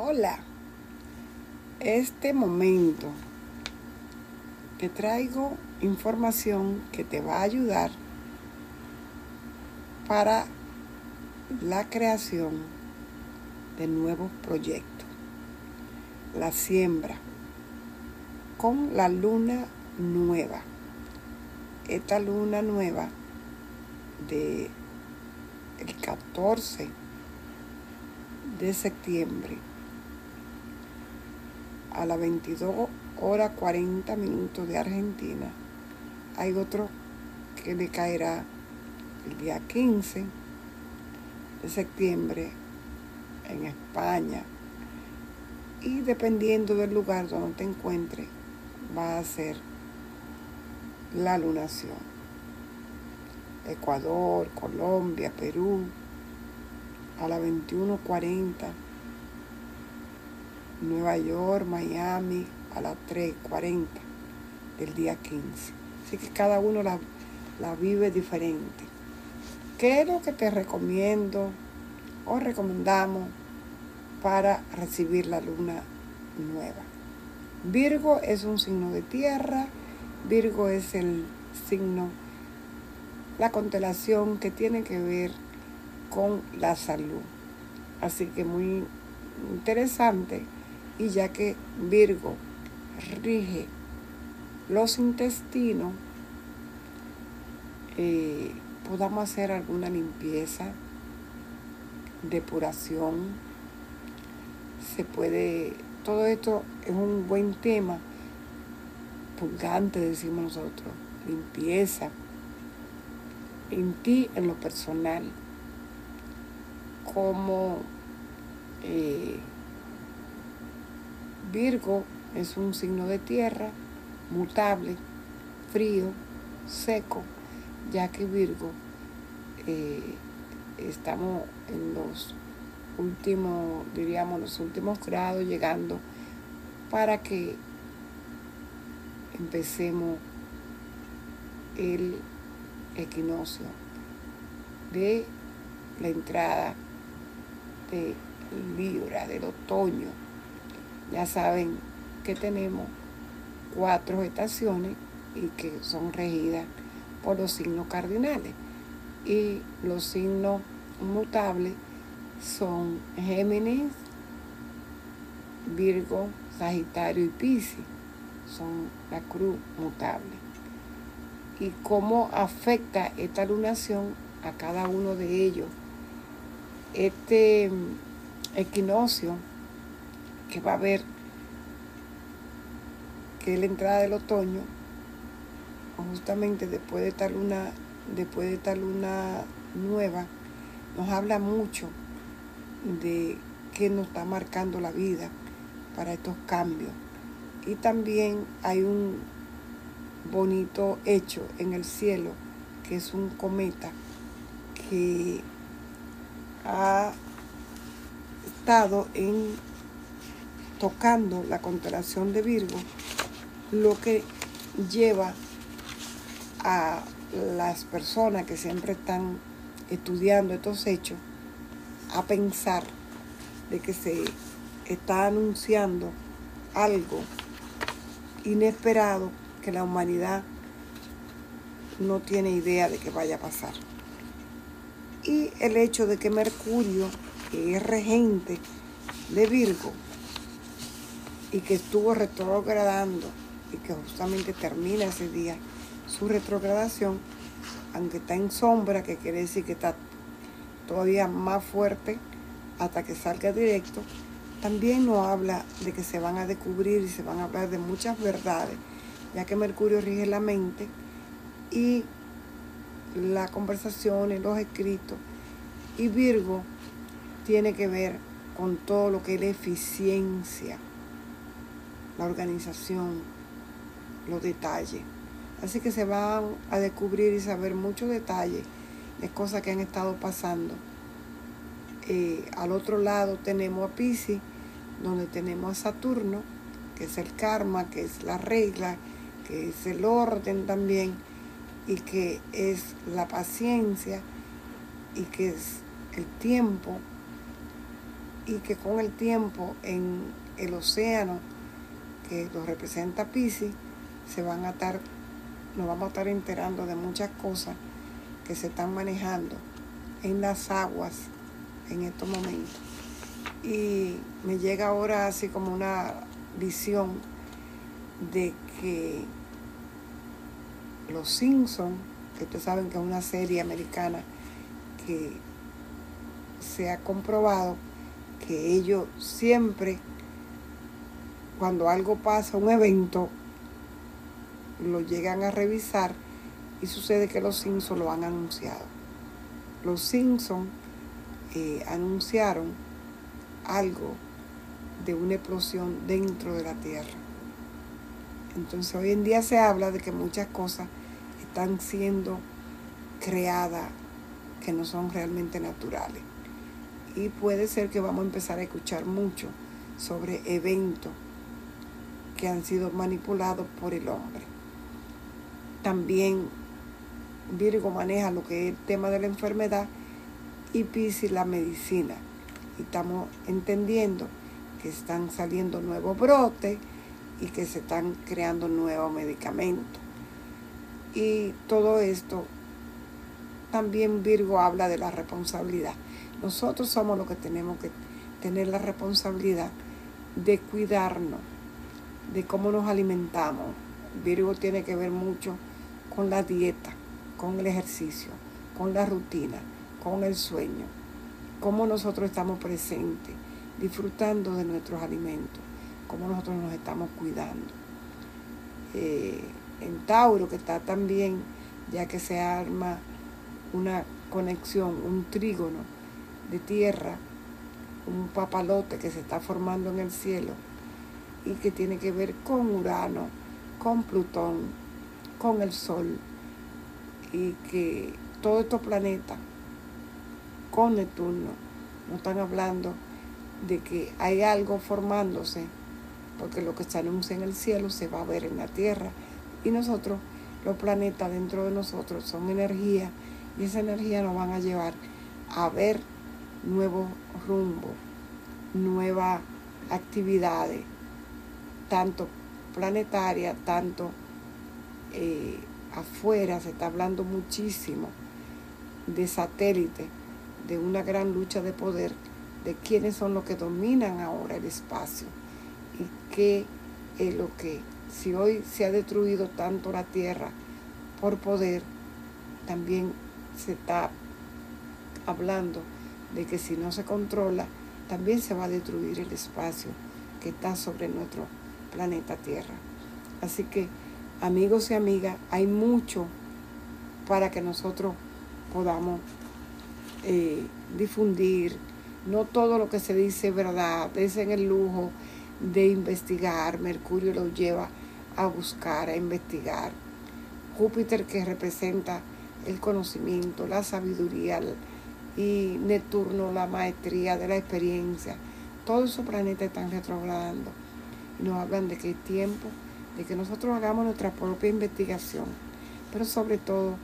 Hola, este momento te traigo información que te va a ayudar para la creación de nuevos proyectos. La siembra con la luna nueva. Esta luna nueva de el 14 de septiembre a las 22 horas 40 minutos de Argentina. Hay otro que le caerá el día 15 de septiembre en España. Y dependiendo del lugar donde te encuentres, va a ser la lunación. Ecuador, Colombia, Perú, a las 21.40 Nueva York, Miami a las 3.40 del día 15. Así que cada uno la, la vive diferente. ¿Qué es lo que te recomiendo o recomendamos para recibir la luna nueva? Virgo es un signo de tierra, Virgo es el signo, la constelación que tiene que ver con la salud. Así que muy interesante y ya que Virgo rige los intestinos, eh, podamos hacer alguna limpieza, depuración, se puede, todo esto es un buen tema, purgante decimos nosotros, limpieza, en ti, en lo personal, como eh, Virgo es un signo de tierra, mutable, frío, seco, ya que Virgo eh, estamos en los últimos, diríamos, los últimos grados llegando para que empecemos el equinoccio de la entrada de Libra, del otoño ya saben que tenemos cuatro estaciones y que son regidas por los signos cardinales. Y los signos mutables son Géminis, Virgo, Sagitario y Piscis. Son la cruz mutable. Y cómo afecta esta lunación a cada uno de ellos. Este equinoccio que va a haber, que la entrada del otoño, justamente después de esta luna, después de esta luna nueva, nos habla mucho de qué nos está marcando la vida para estos cambios. Y también hay un bonito hecho en el cielo, que es un cometa que ha estado en tocando la constelación de Virgo, lo que lleva a las personas que siempre están estudiando estos hechos a pensar de que se está anunciando algo inesperado que la humanidad no tiene idea de que vaya a pasar. Y el hecho de que Mercurio, que es regente de Virgo, y que estuvo retrogradando y que justamente termina ese día su retrogradación, aunque está en sombra, que quiere decir que está todavía más fuerte hasta que salga directo, también nos habla de que se van a descubrir y se van a hablar de muchas verdades, ya que Mercurio rige la mente y la conversación y los escritos, y Virgo tiene que ver con todo lo que es la eficiencia la organización, los detalles. Así que se van a descubrir y saber muchos detalles de cosas que han estado pasando. Eh, al otro lado tenemos a Pisces, donde tenemos a Saturno, que es el karma, que es la regla, que es el orden también, y que es la paciencia, y que es el tiempo, y que con el tiempo en el océano que lo representa Pisces se van a estar, nos vamos a estar enterando de muchas cosas que se están manejando en las aguas en estos momentos. Y me llega ahora así como una visión de que Los Simpsons, que ustedes saben que es una serie americana que se ha comprobado que ellos siempre, cuando algo pasa, un evento, lo llegan a revisar y sucede que los Simpsons lo han anunciado. Los Simpsons eh, anunciaron algo de una explosión dentro de la Tierra. Entonces hoy en día se habla de que muchas cosas están siendo creadas que no son realmente naturales. Y puede ser que vamos a empezar a escuchar mucho sobre eventos que han sido manipulados por el hombre. También Virgo maneja lo que es el tema de la enfermedad y Pisces la medicina. Y estamos entendiendo que están saliendo nuevos brotes y que se están creando nuevos medicamentos. Y todo esto, también Virgo habla de la responsabilidad. Nosotros somos los que tenemos que tener la responsabilidad de cuidarnos, de cómo nos alimentamos. Virgo tiene que ver mucho con la dieta, con el ejercicio, con la rutina, con el sueño. Cómo nosotros estamos presentes, disfrutando de nuestros alimentos, cómo nosotros nos estamos cuidando. Eh, en Tauro, que está también, ya que se arma una conexión, un trígono de tierra, un papalote que se está formando en el cielo y que tiene que ver con Urano, con Plutón, con el Sol y que todos estos planetas con Neptuno nos están hablando de que hay algo formándose porque lo que se anuncia en el cielo se va a ver en la tierra. Y nosotros, los planetas dentro de nosotros son energía y esa energía nos van a llevar a ver nuevos rumbos, nuevas actividades, tanto planetarias, tanto eh, afuera, se está hablando muchísimo de satélites, de una gran lucha de poder, de quiénes son los que dominan ahora el espacio y qué es lo que, si hoy se ha destruido tanto la Tierra por poder, también se está hablando de que si no se controla, también se va a destruir el espacio que está sobre nuestro planeta Tierra. Así que, amigos y amigas, hay mucho para que nosotros podamos eh, difundir. No todo lo que se dice es verdad, es en el lujo de investigar. Mercurio lo lleva a buscar, a investigar. Júpiter que representa el conocimiento, la sabiduría y Neptuno la maestría de la experiencia. Todos esos planetas están retrogradando nos hablan de que es tiempo de que nosotros hagamos nuestra propia investigación, pero sobre todo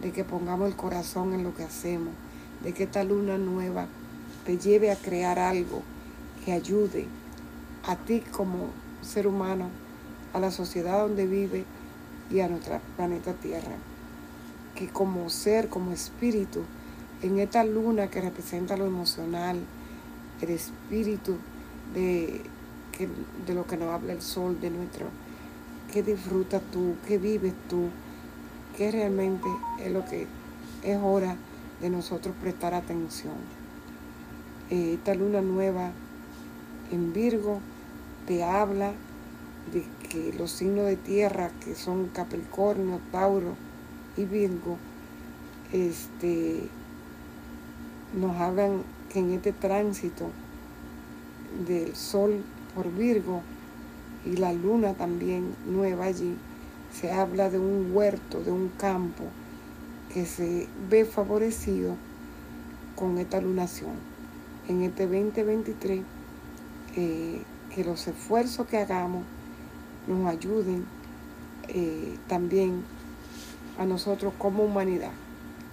de que pongamos el corazón en lo que hacemos, de que esta luna nueva te lleve a crear algo que ayude a ti como ser humano, a la sociedad donde vive y a nuestra planeta Tierra. Que como ser, como espíritu, en esta luna que representa lo emocional, el espíritu de, de lo que nos habla el sol, de nuestro, que disfrutas tú, que vives tú, que realmente es lo que es hora de nosotros prestar atención. Eh, esta luna nueva en Virgo te habla de que los signos de tierra, que son Capricornio, Tauro y Virgo, este, nos hablan que en este tránsito del Sol por Virgo y la luna también nueva allí, se habla de un huerto, de un campo que se ve favorecido con esta lunación. En este 2023, eh, que los esfuerzos que hagamos nos ayuden eh, también a nosotros como humanidad.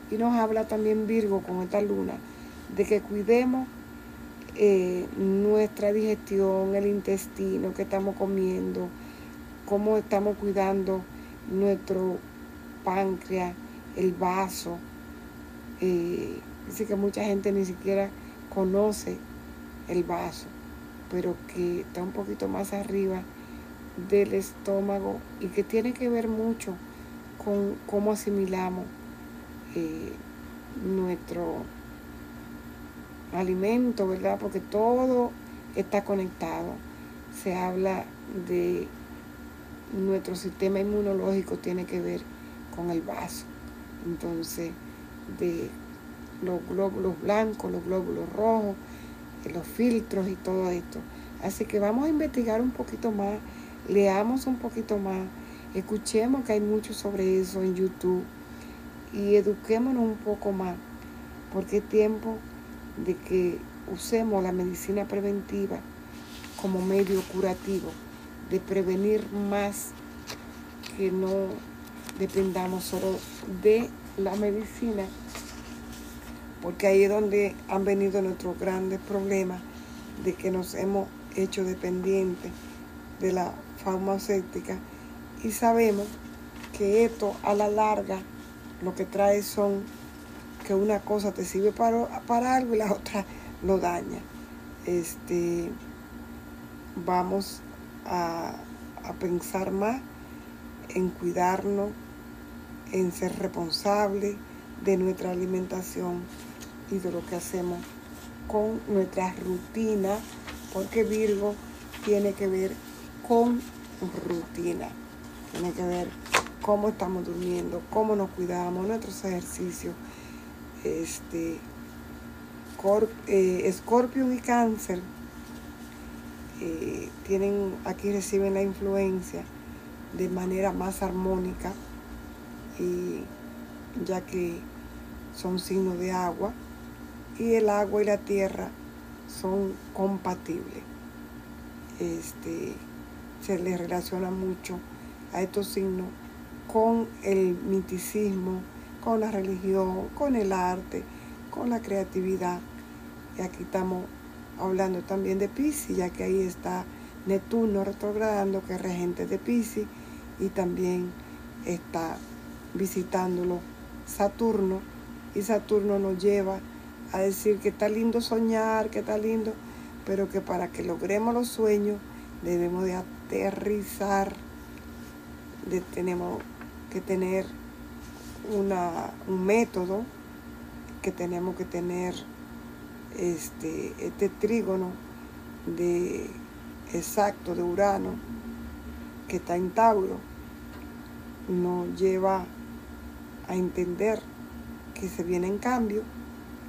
Y nos habla también Virgo con esta luna de que cuidemos eh, nuestra digestión, el intestino que estamos comiendo, cómo estamos cuidando nuestro páncreas, el vaso. Eh, dice que mucha gente ni siquiera conoce el vaso, pero que está un poquito más arriba del estómago y que tiene que ver mucho con cómo asimilamos eh, nuestro alimento, ¿verdad? Porque todo está conectado. Se habla de nuestro sistema inmunológico tiene que ver con el vaso. Entonces, de los glóbulos blancos, los glóbulos rojos, los filtros y todo esto. Así que vamos a investigar un poquito más, leamos un poquito más, escuchemos que hay mucho sobre eso en YouTube y eduquémonos un poco más, porque es tiempo de que usemos la medicina preventiva como medio curativo, de prevenir más que no dependamos solo de la medicina, porque ahí es donde han venido nuestros grandes problemas de que nos hemos hecho dependientes de la farmacéutica y sabemos que esto a la larga lo que trae son que una cosa te sirve para, para algo y la otra lo daña. Este, vamos a, a pensar más en cuidarnos, en ser responsables de nuestra alimentación y de lo que hacemos con nuestra rutina, porque Virgo tiene que ver con rutina, tiene que ver cómo estamos durmiendo, cómo nos cuidamos, nuestros ejercicios. Este, eh, Scorpio y Cáncer eh, tienen, aquí reciben la influencia de manera más armónica, y ya que son signos de agua, y el agua y la tierra son compatibles. Este, se les relaciona mucho a estos signos con el miticismo, con la religión, con el arte, con la creatividad. Y aquí estamos hablando también de Pisces, ya que ahí está Neptuno retrogradando, que es regente de Pisces, y también está visitándolo Saturno, y Saturno nos lleva a decir que está lindo soñar, que está lindo, pero que para que logremos los sueños debemos de aterrizar, tenemos que tener una, un método, que tenemos que tener este, este trígono de exacto de Urano que está en Tauro, nos lleva a entender que se viene en cambio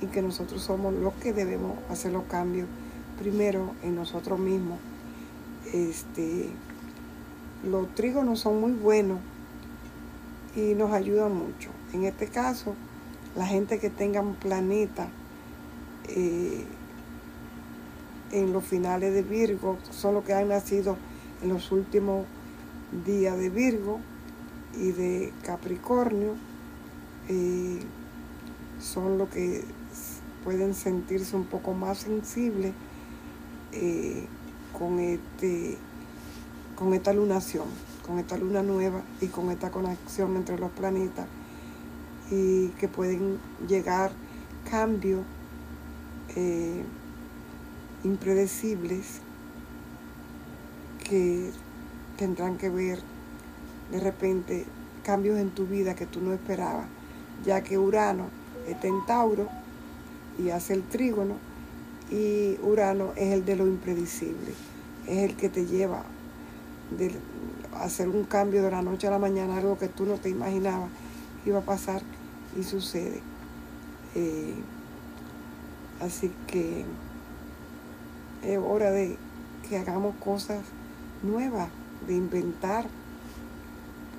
y que nosotros somos los que debemos hacer los cambios primero en nosotros mismos. Este, los trígonos son muy buenos y nos ayudan mucho. En este caso, la gente que tenga un planeta eh, en los finales de Virgo son los que han nacido en los últimos días de Virgo y de Capricornio. Eh, son los que pueden sentirse un poco más sensibles eh, con, este, con esta lunación con esta luna nueva y con esta conexión entre los planetas y que pueden llegar cambios eh, impredecibles que tendrán que ver de repente cambios en tu vida que tú no esperabas, ya que Urano está en Tauro y hace el trígono y Urano es el de lo impredecible, es el que te lleva de, hacer un cambio de la noche a la mañana, algo que tú no te imaginabas iba a pasar y sucede. Eh, así que es hora de que hagamos cosas nuevas, de inventar,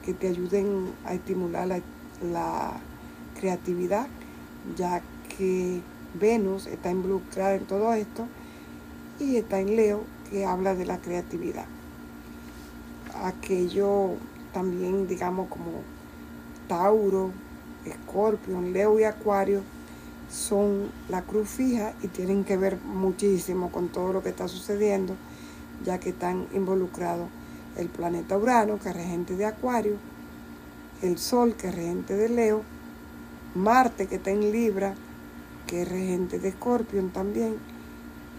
que te ayuden a estimular la, la creatividad, ya que Venus está involucrada en todo esto y está en Leo que habla de la creatividad aquello también, digamos, como Tauro, Escorpio, Leo y Acuario, son la cruz fija y tienen que ver muchísimo con todo lo que está sucediendo, ya que están involucrados el planeta Urano, que es regente de Acuario, el Sol, que es regente de Leo, Marte, que está en Libra, que es regente de Escorpión también,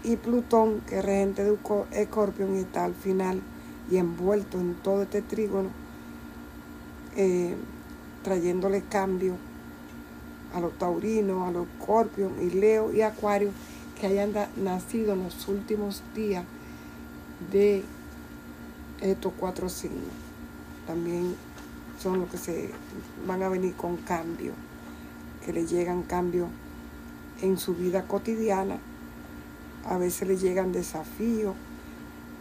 y Plutón, que es regente de Escorpión y está al final y envuelto en todo este trígono, eh, trayéndole cambio a los taurinos, a los escorpios y Leo y Acuario que hayan nacido en los últimos días de estos cuatro signos. También son los que se van a venir con cambio, que le llegan cambios en su vida cotidiana. A veces le llegan desafíos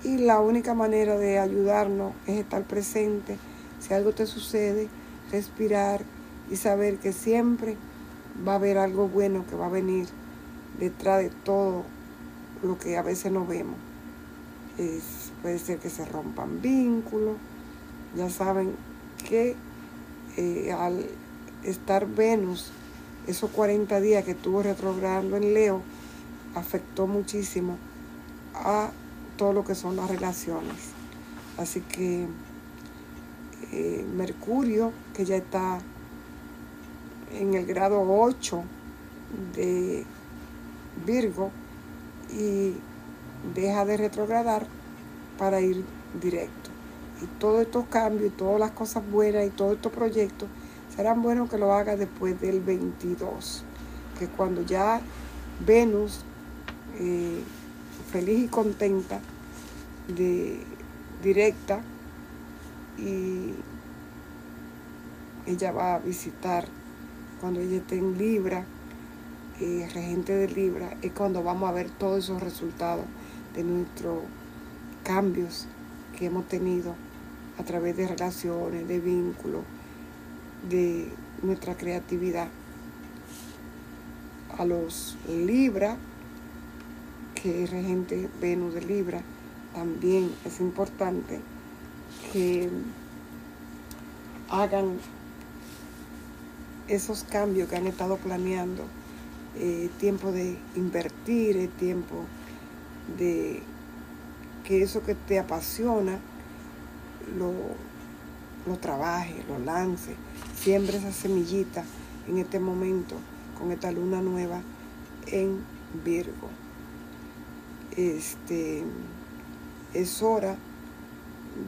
y la única manera de ayudarnos es estar presente. Si algo te sucede, respirar y saber que siempre va a haber algo bueno que va a venir detrás de todo lo que a veces no vemos. puede ser que se rompan vínculos. Ya saben que eh, al estar Venus, esos 40 días que estuvo retrogradando en Leo, afectó muchísimo a todo lo que son las relaciones. Así que eh, Mercurio, que ya está en el grado 8 de Virgo y deja de retrogradar para ir directo. Y todos estos cambios, y todas las cosas buenas y todos estos proyectos serán buenos que lo haga después del 22, que cuando ya Venus, eh, feliz y contenta, de directa, y ella va a visitar cuando ella esté en Libra, eh, regente de Libra, es cuando vamos a ver todos esos resultados de nuestros cambios que hemos tenido a través de relaciones, de vínculos, de nuestra creatividad. A los Libra, que es regente Venus de Libra, también es importante que hagan esos cambios que han estado planeando, eh, tiempo de invertir, tiempo de que eso que te apasiona lo, lo trabaje, lo lance, siembre esa semillita en este momento con esta luna nueva en Virgo. Este es hora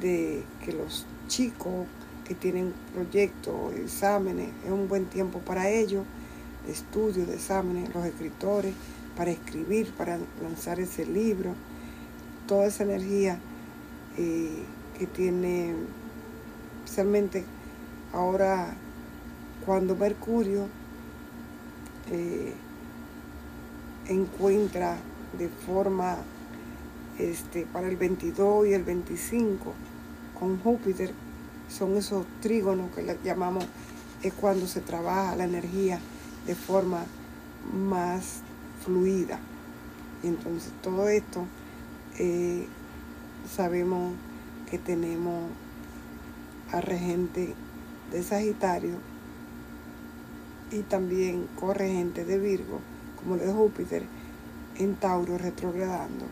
de que los chicos que tienen proyectos, exámenes, es un buen tiempo para ellos, de estudio, de exámenes, los escritores, para escribir, para lanzar ese libro, toda esa energía eh, que tiene, especialmente ahora cuando Mercurio eh, encuentra de forma este, para el 22 y el 25 con Júpiter son esos trígonos que le llamamos, es cuando se trabaja la energía de forma más fluida. Y entonces todo esto eh, sabemos que tenemos a regente de Sagitario y también corregente de Virgo, como de Júpiter, en Tauro retrogradando.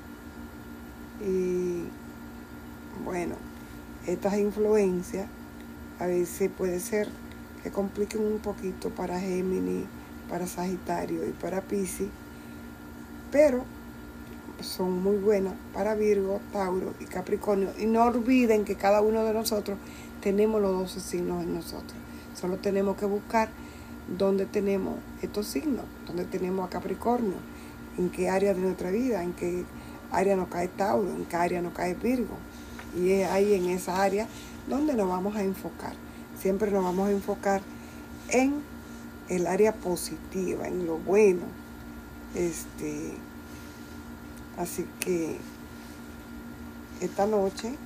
Y bueno, estas influencias a veces puede ser que compliquen un poquito para Géminis, para Sagitario y para Pisces, pero son muy buenas para Virgo, Tauro y Capricornio. Y no olviden que cada uno de nosotros tenemos los 12 signos en nosotros. Solo tenemos que buscar dónde tenemos estos signos, dónde tenemos a Capricornio, en qué área de nuestra vida, en qué área nos cae Tauro, en qué área nos cae Virgo. Y es ahí en esa área donde nos vamos a enfocar. Siempre nos vamos a enfocar en el área positiva, en lo bueno. Este, así que esta noche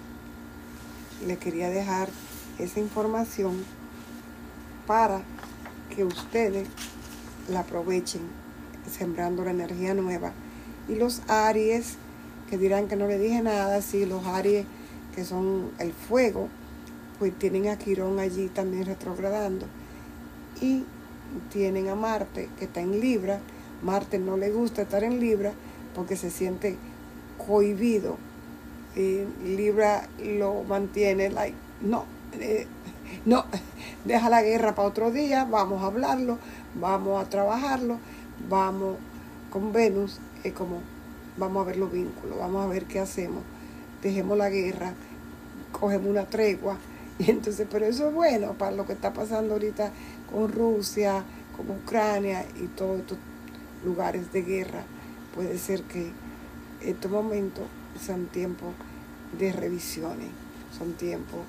le quería dejar esa información para que ustedes la aprovechen sembrando la energía nueva. Y los Aries, que dirán que no le dije nada, sí, los Aries que son el fuego, pues tienen a Quirón allí también retrogradando. Y tienen a Marte, que está en Libra, Marte no le gusta estar en Libra porque se siente cohibido. Libra lo mantiene, like, no, eh, no, deja la guerra para otro día, vamos a hablarlo, vamos a trabajarlo, vamos con Venus, es como, vamos a ver los vínculos, vamos a ver qué hacemos, dejemos la guerra, cogemos una tregua, y entonces, pero eso es bueno para lo que está pasando ahorita con Rusia, con Ucrania y todos estos lugares de guerra. Puede ser que estos momentos sean tiempos de revisiones, son tiempos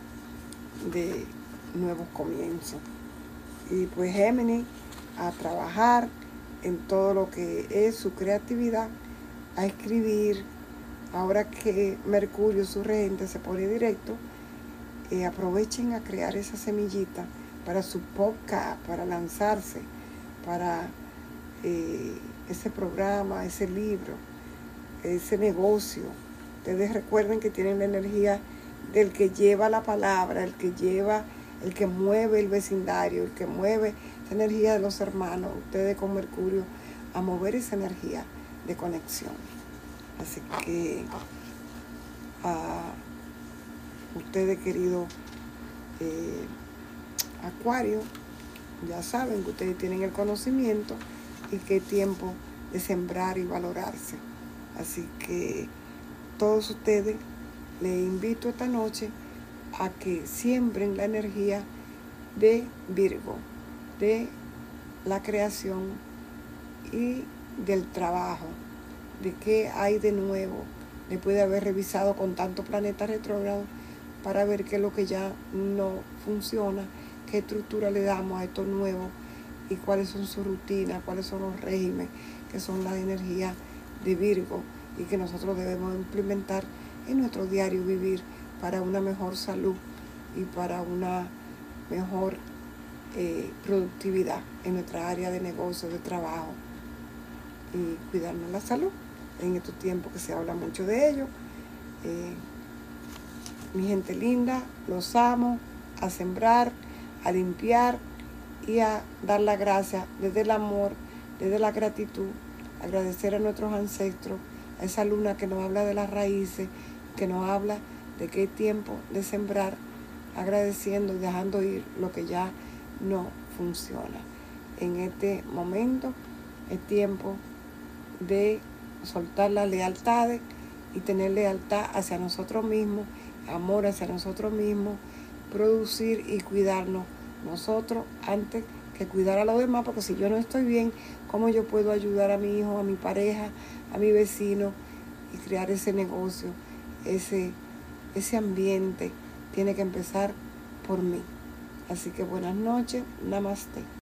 de nuevos comienzos. Y pues Géminis a trabajar en todo lo que es su creatividad, a escribir. Ahora que Mercurio, su regente, se pone directo, eh, aprovechen a crear esa semillita para su podcast, para lanzarse, para eh, ese programa, ese libro, ese negocio. Ustedes recuerden que tienen la energía del que lleva la palabra, el que lleva, el que mueve el vecindario, el que mueve energía de los hermanos, ustedes con Mercurio, a mover esa energía de conexión. Así que a ustedes queridos eh, Acuario, ya saben que ustedes tienen el conocimiento y que es tiempo de sembrar y valorarse. Así que todos ustedes les invito esta noche a que siembren la energía de Virgo, de la creación y del trabajo, de qué hay de nuevo, después de haber revisado con tantos planetas retrógrados para ver qué es lo que ya no funciona, qué estructura le damos a esto nuevo y cuáles son sus rutinas, cuáles son los regímenes, que son las energías de Virgo y que nosotros debemos implementar en nuestro diario vivir para una mejor salud y para una mejor eh, productividad en nuestra área de negocio, de trabajo y cuidarnos la salud en estos tiempos que se habla mucho de ello. Eh, mi gente linda, los amo, a sembrar, a limpiar y a dar la gracia desde el amor, desde la gratitud, agradecer a nuestros ancestros, a esa luna que nos habla de las raíces, que nos habla de qué tiempo de sembrar, agradeciendo y dejando ir lo que ya no funciona. En este momento es tiempo de soltar las lealtades y tener lealtad hacia nosotros mismos amor hacia nosotros mismos, producir y cuidarnos nosotros antes que cuidar a los demás, porque si yo no estoy bien, ¿cómo yo puedo ayudar a mi hijo, a mi pareja, a mi vecino y crear ese negocio, ese, ese ambiente? Tiene que empezar por mí. Así que buenas noches, namaste.